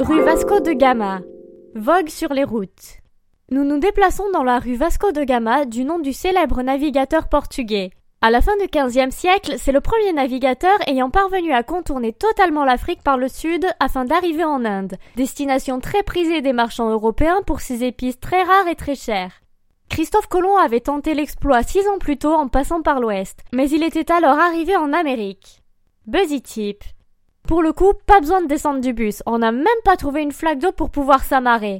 Rue Vasco de Gama. Vogue sur les routes. Nous nous déplaçons dans la rue Vasco de Gama du nom du célèbre navigateur portugais. À la fin du XVe siècle, c'est le premier navigateur ayant parvenu à contourner totalement l'Afrique par le sud afin d'arriver en Inde, destination très prisée des marchands européens pour ses épices très rares et très chères. Christophe Colomb avait tenté l'exploit six ans plus tôt en passant par l'ouest, mais il était alors arrivé en Amérique. Buzzy Tip. Pour le coup, pas besoin de descendre du bus, on n'a même pas trouvé une flaque d'eau pour pouvoir s'amarrer.